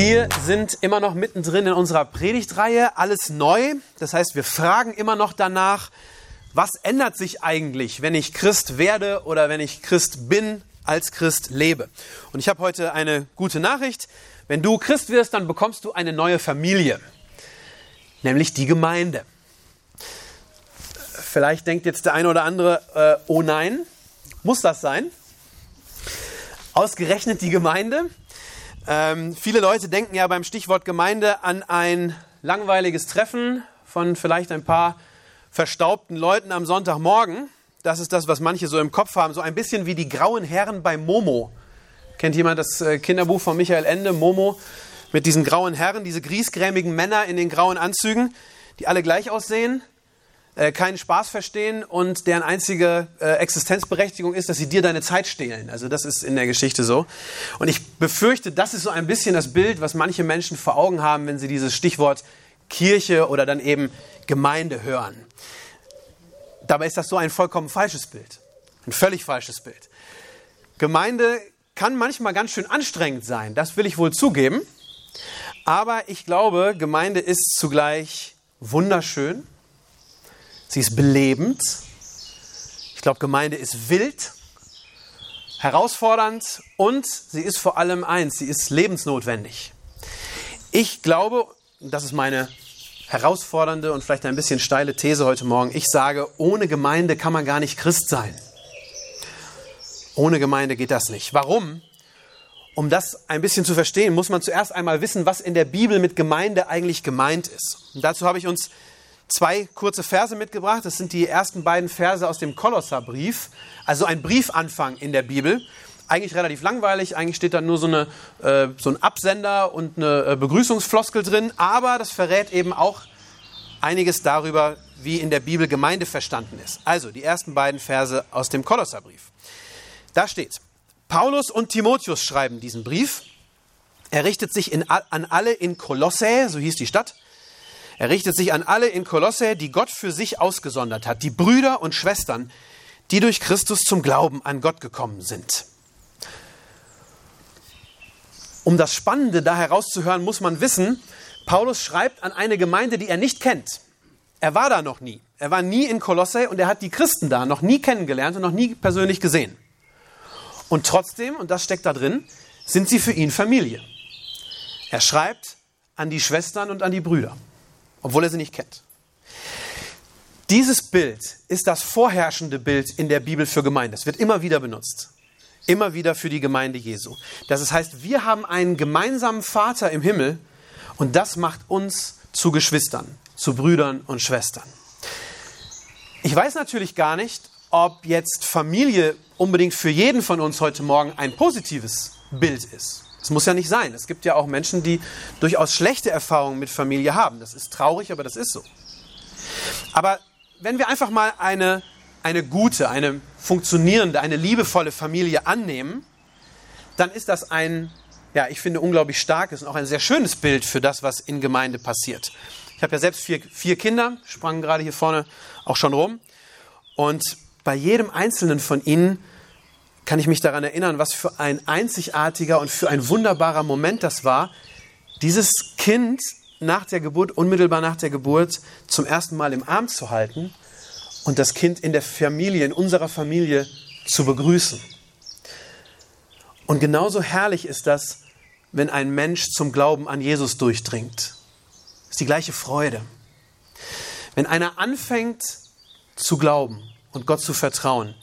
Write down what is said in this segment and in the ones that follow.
Wir sind immer noch mittendrin in unserer Predigtreihe, alles neu. Das heißt, wir fragen immer noch danach, was ändert sich eigentlich, wenn ich Christ werde oder wenn ich Christ bin, als Christ lebe. Und ich habe heute eine gute Nachricht. Wenn du Christ wirst, dann bekommst du eine neue Familie, nämlich die Gemeinde. Vielleicht denkt jetzt der eine oder andere, äh, oh nein, muss das sein? Ausgerechnet die Gemeinde? Ähm, viele Leute denken ja beim Stichwort Gemeinde an ein langweiliges Treffen von vielleicht ein paar verstaubten Leuten am Sonntagmorgen. Das ist das, was manche so im Kopf haben. So ein bisschen wie die grauen Herren bei Momo. Kennt jemand das äh, Kinderbuch von Michael Ende, Momo? Mit diesen grauen Herren, diese griesgrämigen Männer in den grauen Anzügen, die alle gleich aussehen, äh, keinen Spaß verstehen und deren einzige äh, Existenzberechtigung ist, dass sie dir deine Zeit stehlen. Also das ist in der Geschichte so. Und ich befürchte, das ist so ein bisschen das Bild, was manche Menschen vor Augen haben, wenn sie dieses Stichwort Kirche oder dann eben Gemeinde hören. Dabei ist das so ein vollkommen falsches Bild. Ein völlig falsches Bild. Gemeinde kann manchmal ganz schön anstrengend sein, das will ich wohl zugeben. Aber ich glaube, Gemeinde ist zugleich wunderschön Sie ist belebend. Ich glaube, Gemeinde ist wild, herausfordernd und sie ist vor allem eins, sie ist lebensnotwendig. Ich glaube, das ist meine herausfordernde und vielleicht ein bisschen steile These heute Morgen, ich sage, ohne Gemeinde kann man gar nicht Christ sein. Ohne Gemeinde geht das nicht. Warum? Um das ein bisschen zu verstehen, muss man zuerst einmal wissen, was in der Bibel mit Gemeinde eigentlich gemeint ist. Und dazu habe ich uns zwei kurze Verse mitgebracht. Das sind die ersten beiden Verse aus dem Kolosserbrief, also ein Briefanfang in der Bibel. Eigentlich relativ langweilig, eigentlich steht da nur so, eine, äh, so ein Absender und eine äh, Begrüßungsfloskel drin, aber das verrät eben auch einiges darüber, wie in der Bibel Gemeinde verstanden ist. Also die ersten beiden Verse aus dem Kolosserbrief. Da steht, Paulus und Timotheus schreiben diesen Brief. Er richtet sich in, an alle in Kolossä, so hieß die Stadt, er richtet sich an alle in Kolosse, die Gott für sich ausgesondert hat, die Brüder und Schwestern, die durch Christus zum Glauben an Gott gekommen sind. Um das Spannende da herauszuhören, muss man wissen, Paulus schreibt an eine Gemeinde, die er nicht kennt. Er war da noch nie. Er war nie in Kolosse und er hat die Christen da noch nie kennengelernt und noch nie persönlich gesehen. Und trotzdem, und das steckt da drin, sind sie für ihn Familie. Er schreibt an die Schwestern und an die Brüder obwohl er sie nicht kennt. Dieses Bild ist das vorherrschende Bild in der Bibel für Gemeinde. Es wird immer wieder benutzt. Immer wieder für die Gemeinde Jesu. Das heißt, wir haben einen gemeinsamen Vater im Himmel und das macht uns zu Geschwistern, zu Brüdern und Schwestern. Ich weiß natürlich gar nicht, ob jetzt Familie unbedingt für jeden von uns heute Morgen ein positives Bild ist. Das muss ja nicht sein. Es gibt ja auch Menschen, die durchaus schlechte Erfahrungen mit Familie haben. Das ist traurig, aber das ist so. Aber wenn wir einfach mal eine, eine gute, eine funktionierende, eine liebevolle Familie annehmen, dann ist das ein, ja, ich finde, unglaublich starkes und auch ein sehr schönes Bild für das, was in Gemeinde passiert. Ich habe ja selbst vier, vier Kinder, sprangen gerade hier vorne auch schon rum. Und bei jedem einzelnen von ihnen kann ich mich daran erinnern, was für ein einzigartiger und für ein wunderbarer Moment das war, dieses Kind nach der Geburt, unmittelbar nach der Geburt, zum ersten Mal im Arm zu halten und das Kind in der Familie, in unserer Familie zu begrüßen. Und genauso herrlich ist das, wenn ein Mensch zum Glauben an Jesus durchdringt. Das ist die gleiche Freude. Wenn einer anfängt zu glauben und Gott zu vertrauen,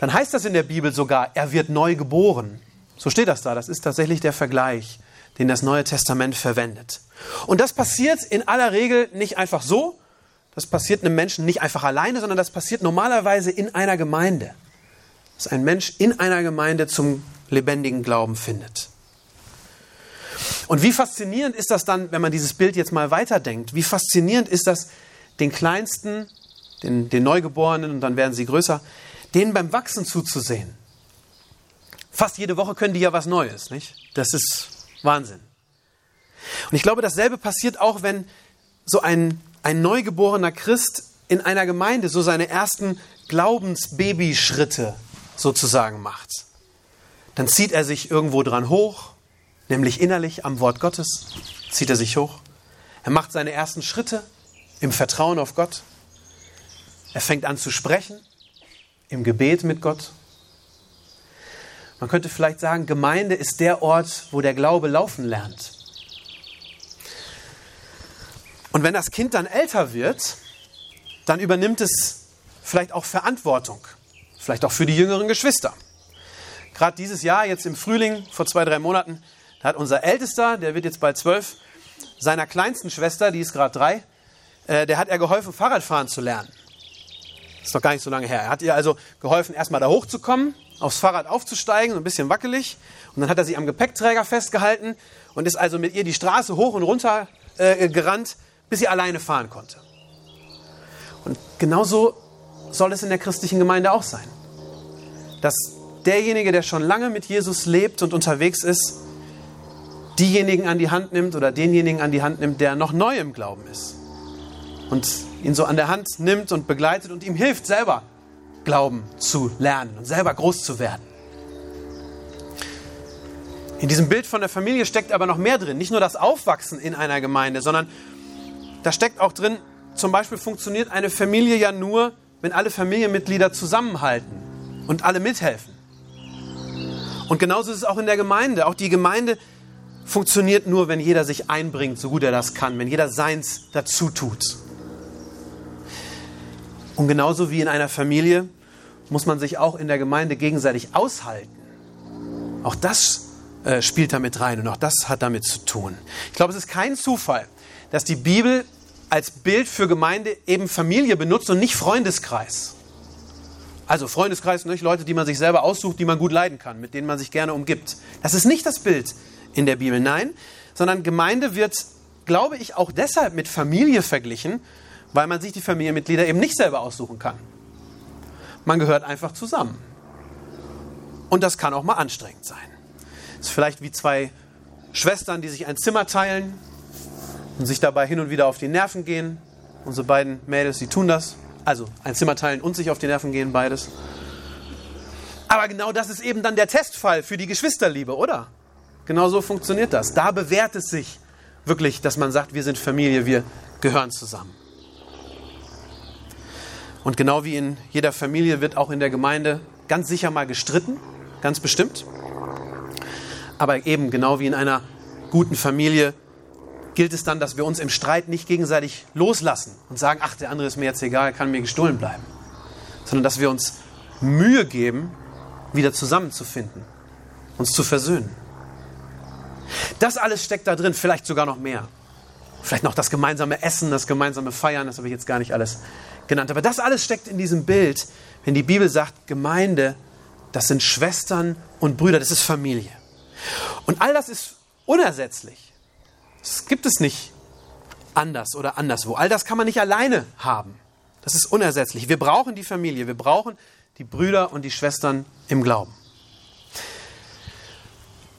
dann heißt das in der Bibel sogar, er wird neu geboren. So steht das da. Das ist tatsächlich der Vergleich, den das Neue Testament verwendet. Und das passiert in aller Regel nicht einfach so. Das passiert einem Menschen nicht einfach alleine, sondern das passiert normalerweise in einer Gemeinde. Dass ein Mensch in einer Gemeinde zum lebendigen Glauben findet. Und wie faszinierend ist das dann, wenn man dieses Bild jetzt mal weiterdenkt? Wie faszinierend ist das, den Kleinsten, den, den Neugeborenen, und dann werden sie größer, denen beim Wachsen zuzusehen. Fast jede Woche können die ja was Neues, nicht? Das ist Wahnsinn. Und ich glaube, dasselbe passiert auch, wenn so ein, ein neugeborener Christ in einer Gemeinde so seine ersten Glaubensbabyschritte sozusagen macht. Dann zieht er sich irgendwo dran hoch, nämlich innerlich am Wort Gottes, zieht er sich hoch. Er macht seine ersten Schritte im Vertrauen auf Gott. Er fängt an zu sprechen im Gebet mit Gott. Man könnte vielleicht sagen, Gemeinde ist der Ort, wo der Glaube laufen lernt. Und wenn das Kind dann älter wird, dann übernimmt es vielleicht auch Verantwortung, vielleicht auch für die jüngeren Geschwister. Gerade dieses Jahr, jetzt im Frühling, vor zwei, drei Monaten, da hat unser Ältester, der wird jetzt bald zwölf, seiner kleinsten Schwester, die ist gerade drei, äh, der hat er geholfen, Fahrradfahren zu lernen. Ist noch gar nicht so lange her. Er hat ihr also geholfen, erstmal da hochzukommen, aufs Fahrrad aufzusteigen, ein bisschen wackelig. Und dann hat er sie am Gepäckträger festgehalten und ist also mit ihr die Straße hoch und runter äh, gerannt, bis sie alleine fahren konnte. Und genauso soll es in der christlichen Gemeinde auch sein. Dass derjenige, der schon lange mit Jesus lebt und unterwegs ist, diejenigen an die Hand nimmt oder denjenigen an die Hand nimmt, der noch neu im Glauben ist. Und ihn so an der Hand nimmt und begleitet und ihm hilft, selber Glauben zu lernen und selber groß zu werden. In diesem Bild von der Familie steckt aber noch mehr drin. Nicht nur das Aufwachsen in einer Gemeinde, sondern da steckt auch drin, zum Beispiel funktioniert eine Familie ja nur, wenn alle Familienmitglieder zusammenhalten und alle mithelfen. Und genauso ist es auch in der Gemeinde. Auch die Gemeinde funktioniert nur, wenn jeder sich einbringt, so gut er das kann, wenn jeder seins dazu tut. Und genauso wie in einer Familie muss man sich auch in der Gemeinde gegenseitig aushalten. Auch das äh, spielt damit rein und auch das hat damit zu tun. Ich glaube, es ist kein Zufall, dass die Bibel als Bild für Gemeinde eben Familie benutzt und nicht Freundeskreis. Also Freundeskreis, nicht Leute, die man sich selber aussucht, die man gut leiden kann, mit denen man sich gerne umgibt. Das ist nicht das Bild in der Bibel, nein, sondern Gemeinde wird, glaube ich, auch deshalb mit Familie verglichen, weil man sich die Familienmitglieder eben nicht selber aussuchen kann. Man gehört einfach zusammen. Und das kann auch mal anstrengend sein. Ist vielleicht wie zwei Schwestern, die sich ein Zimmer teilen und sich dabei hin und wieder auf die Nerven gehen. Unsere beiden Mädels, die tun das. Also ein Zimmer teilen und sich auf die Nerven gehen, beides. Aber genau das ist eben dann der Testfall für die Geschwisterliebe, oder? Genau so funktioniert das. Da bewährt es sich wirklich, dass man sagt, wir sind Familie, wir gehören zusammen. Und genau wie in jeder Familie wird auch in der Gemeinde ganz sicher mal gestritten, ganz bestimmt. Aber eben genau wie in einer guten Familie gilt es dann, dass wir uns im Streit nicht gegenseitig loslassen und sagen, ach, der andere ist mir jetzt egal, kann mir gestohlen bleiben. Sondern dass wir uns Mühe geben, wieder zusammenzufinden, uns zu versöhnen. Das alles steckt da drin, vielleicht sogar noch mehr. Vielleicht noch das gemeinsame Essen, das gemeinsame Feiern, das habe ich jetzt gar nicht alles genannt. Aber das alles steckt in diesem Bild, wenn die Bibel sagt, Gemeinde, das sind Schwestern und Brüder, das ist Familie. Und all das ist unersetzlich. Das gibt es nicht anders oder anderswo. All das kann man nicht alleine haben. Das ist unersetzlich. Wir brauchen die Familie, wir brauchen die Brüder und die Schwestern im Glauben.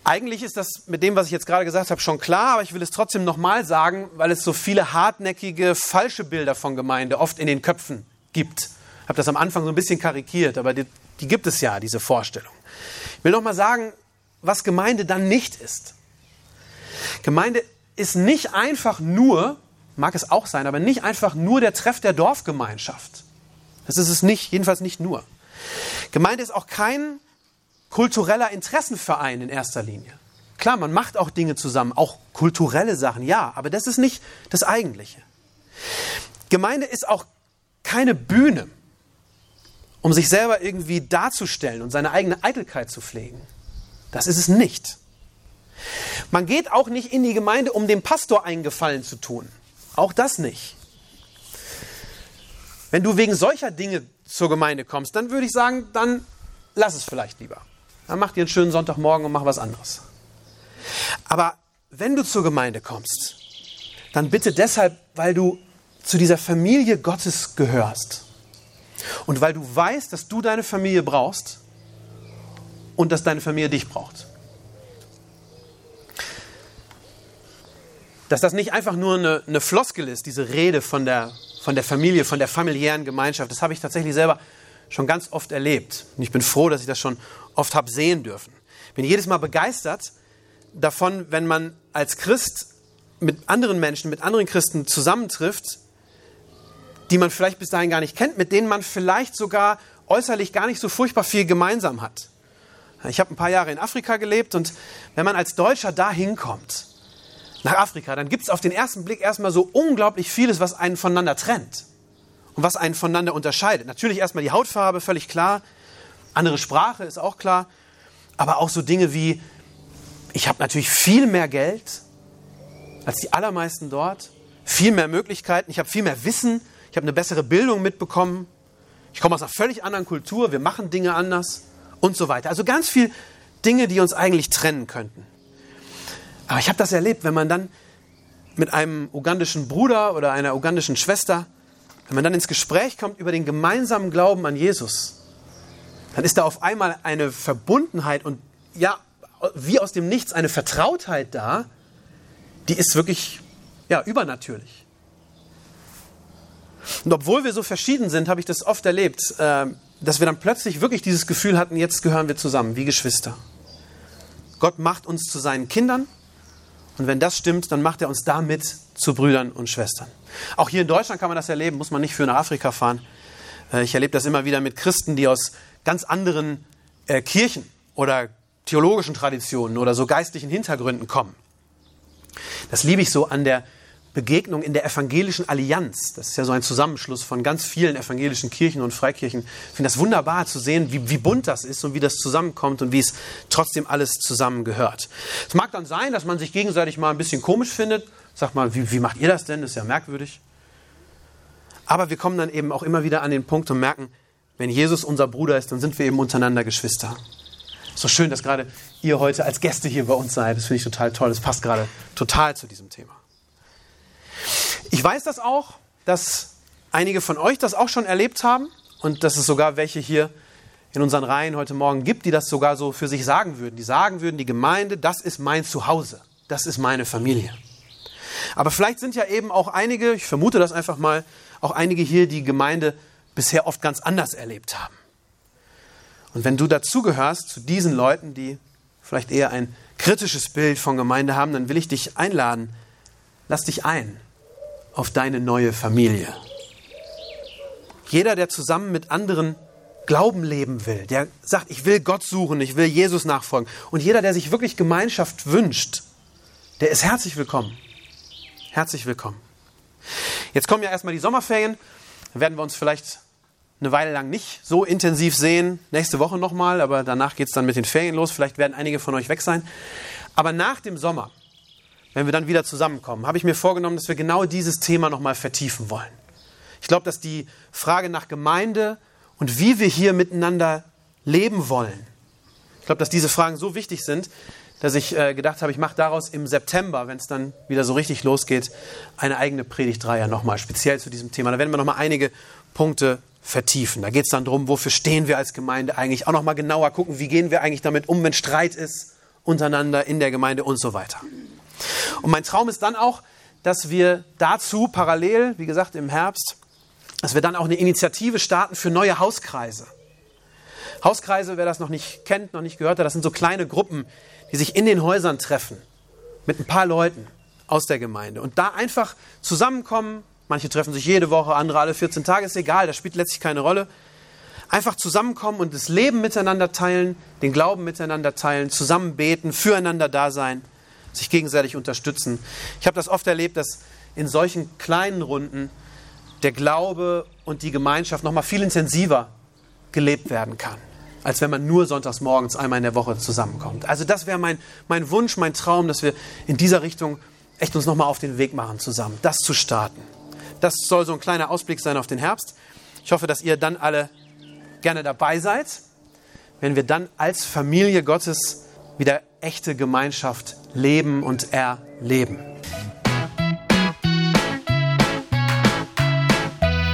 Eigentlich ist das mit dem, was ich jetzt gerade gesagt habe, schon klar, aber ich will es trotzdem nochmal sagen, weil es so viele hartnäckige, falsche Bilder von Gemeinde oft in den Köpfen gibt. Ich habe das am Anfang so ein bisschen karikiert, aber die, die gibt es ja, diese Vorstellung. Ich will nochmal sagen, was Gemeinde dann nicht ist. Gemeinde ist nicht einfach nur, mag es auch sein, aber nicht einfach nur der Treff der Dorfgemeinschaft. Das ist es nicht, jedenfalls nicht nur. Gemeinde ist auch kein kultureller Interessenverein in erster Linie. Klar, man macht auch Dinge zusammen, auch kulturelle Sachen, ja, aber das ist nicht das Eigentliche. Gemeinde ist auch keine Bühne, um sich selber irgendwie darzustellen und seine eigene Eitelkeit zu pflegen. Das ist es nicht. Man geht auch nicht in die Gemeinde, um dem Pastor einen Gefallen zu tun. Auch das nicht. Wenn du wegen solcher Dinge zur Gemeinde kommst, dann würde ich sagen, dann lass es vielleicht lieber. Dann mach dir einen schönen Sonntagmorgen und mach was anderes. Aber wenn du zur Gemeinde kommst, dann bitte deshalb, weil du zu dieser Familie Gottes gehörst. Und weil du weißt, dass du deine Familie brauchst und dass deine Familie dich braucht. Dass das nicht einfach nur eine, eine Floskel ist, diese Rede von der, von der Familie, von der familiären Gemeinschaft. Das habe ich tatsächlich selber schon ganz oft erlebt. Und ich bin froh, dass ich das schon oft habe sehen dürfen. Ich bin jedes Mal begeistert davon, wenn man als Christ mit anderen Menschen, mit anderen Christen zusammentrifft, die man vielleicht bis dahin gar nicht kennt, mit denen man vielleicht sogar äußerlich gar nicht so furchtbar viel gemeinsam hat. Ich habe ein paar Jahre in Afrika gelebt und wenn man als Deutscher da hinkommt, nach Afrika, dann gibt es auf den ersten Blick erstmal so unglaublich vieles, was einen voneinander trennt und was einen voneinander unterscheidet. Natürlich erstmal die Hautfarbe, völlig klar. Andere Sprache ist auch klar. Aber auch so Dinge wie, ich habe natürlich viel mehr Geld als die allermeisten dort, viel mehr Möglichkeiten, ich habe viel mehr Wissen, ich habe eine bessere Bildung mitbekommen, ich komme aus einer völlig anderen Kultur, wir machen Dinge anders und so weiter. Also ganz viele Dinge, die uns eigentlich trennen könnten. Aber ich habe das erlebt, wenn man dann mit einem ugandischen Bruder oder einer ugandischen Schwester, wenn man dann ins Gespräch kommt über den gemeinsamen Glauben an Jesus, dann ist da auf einmal eine Verbundenheit und ja, wie aus dem Nichts eine Vertrautheit da, die ist wirklich ja, übernatürlich. Und obwohl wir so verschieden sind, habe ich das oft erlebt, äh, dass wir dann plötzlich wirklich dieses Gefühl hatten, jetzt gehören wir zusammen, wie Geschwister. Gott macht uns zu seinen Kindern und wenn das stimmt, dann macht er uns damit zu Brüdern und Schwestern. Auch hier in Deutschland kann man das erleben, muss man nicht für nach Afrika fahren. Äh, ich erlebe das immer wieder mit Christen, die aus ganz anderen äh, Kirchen oder theologischen Traditionen oder so geistlichen Hintergründen kommen. Das liebe ich so an der Begegnung in der evangelischen Allianz. Das ist ja so ein Zusammenschluss von ganz vielen evangelischen Kirchen und Freikirchen. Ich finde das wunderbar zu sehen, wie, wie bunt das ist und wie das zusammenkommt und wie es trotzdem alles zusammengehört. Es mag dann sein, dass man sich gegenseitig mal ein bisschen komisch findet. Sag mal, wie, wie macht ihr das denn? Das ist ja merkwürdig. Aber wir kommen dann eben auch immer wieder an den Punkt und merken, wenn Jesus unser Bruder ist, dann sind wir eben untereinander Geschwister. So schön, dass gerade ihr heute als Gäste hier bei uns seid. Das finde ich total toll. Das passt gerade total zu diesem Thema. Ich weiß das auch, dass einige von euch das auch schon erlebt haben und dass es sogar welche hier in unseren Reihen heute Morgen gibt, die das sogar so für sich sagen würden. Die sagen würden, die Gemeinde, das ist mein Zuhause, das ist meine Familie. Aber vielleicht sind ja eben auch einige, ich vermute das einfach mal, auch einige hier, die Gemeinde bisher oft ganz anders erlebt haben. Und wenn du dazugehörst, zu diesen Leuten, die vielleicht eher ein kritisches Bild von Gemeinde haben, dann will ich dich einladen, lass dich ein auf deine neue Familie. Jeder, der zusammen mit anderen Glauben leben will, der sagt, ich will Gott suchen, ich will Jesus nachfolgen. Und jeder, der sich wirklich Gemeinschaft wünscht, der ist herzlich willkommen. Herzlich willkommen. Jetzt kommen ja erstmal die Sommerferien. Dann werden wir uns vielleicht eine Weile lang nicht so intensiv sehen. Nächste Woche nochmal, aber danach geht es dann mit den Ferien los. Vielleicht werden einige von euch weg sein. Aber nach dem Sommer, wenn wir dann wieder zusammenkommen, habe ich mir vorgenommen, dass wir genau dieses Thema nochmal vertiefen wollen. Ich glaube, dass die Frage nach Gemeinde und wie wir hier miteinander leben wollen, ich glaube, dass diese Fragen so wichtig sind, dass ich äh, gedacht habe, ich mache daraus im September, wenn es dann wieder so richtig losgeht, eine eigene Predigtreihe nochmal, speziell zu diesem Thema. Da werden wir nochmal einige Punkte vertiefen. Da geht es dann darum, wofür stehen wir als Gemeinde eigentlich, auch nochmal genauer gucken, wie gehen wir eigentlich damit um, wenn Streit ist untereinander in der Gemeinde und so weiter. Und mein Traum ist dann auch, dass wir dazu parallel, wie gesagt, im Herbst, dass wir dann auch eine Initiative starten für neue Hauskreise. Hauskreise, wer das noch nicht kennt, noch nicht gehört hat, das sind so kleine Gruppen, die sich in den Häusern treffen mit ein paar Leuten aus der Gemeinde und da einfach zusammenkommen. Manche treffen sich jede Woche, andere alle 14 Tage, ist egal, das spielt letztlich keine Rolle. Einfach zusammenkommen und das Leben miteinander teilen, den Glauben miteinander teilen, zusammen beten, füreinander da sein sich gegenseitig unterstützen. Ich habe das oft erlebt, dass in solchen kleinen Runden der Glaube und die Gemeinschaft noch mal viel intensiver gelebt werden kann, als wenn man nur sonntags morgens einmal in der Woche zusammenkommt. Also das wäre mein, mein Wunsch, mein Traum, dass wir in dieser Richtung echt uns noch mal auf den Weg machen zusammen, das zu starten. Das soll so ein kleiner Ausblick sein auf den Herbst. Ich hoffe, dass ihr dann alle gerne dabei seid, wenn wir dann als Familie Gottes wieder echte Gemeinschaft leben und erleben.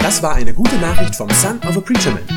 Das war eine gute Nachricht vom Son of a Preacher Man.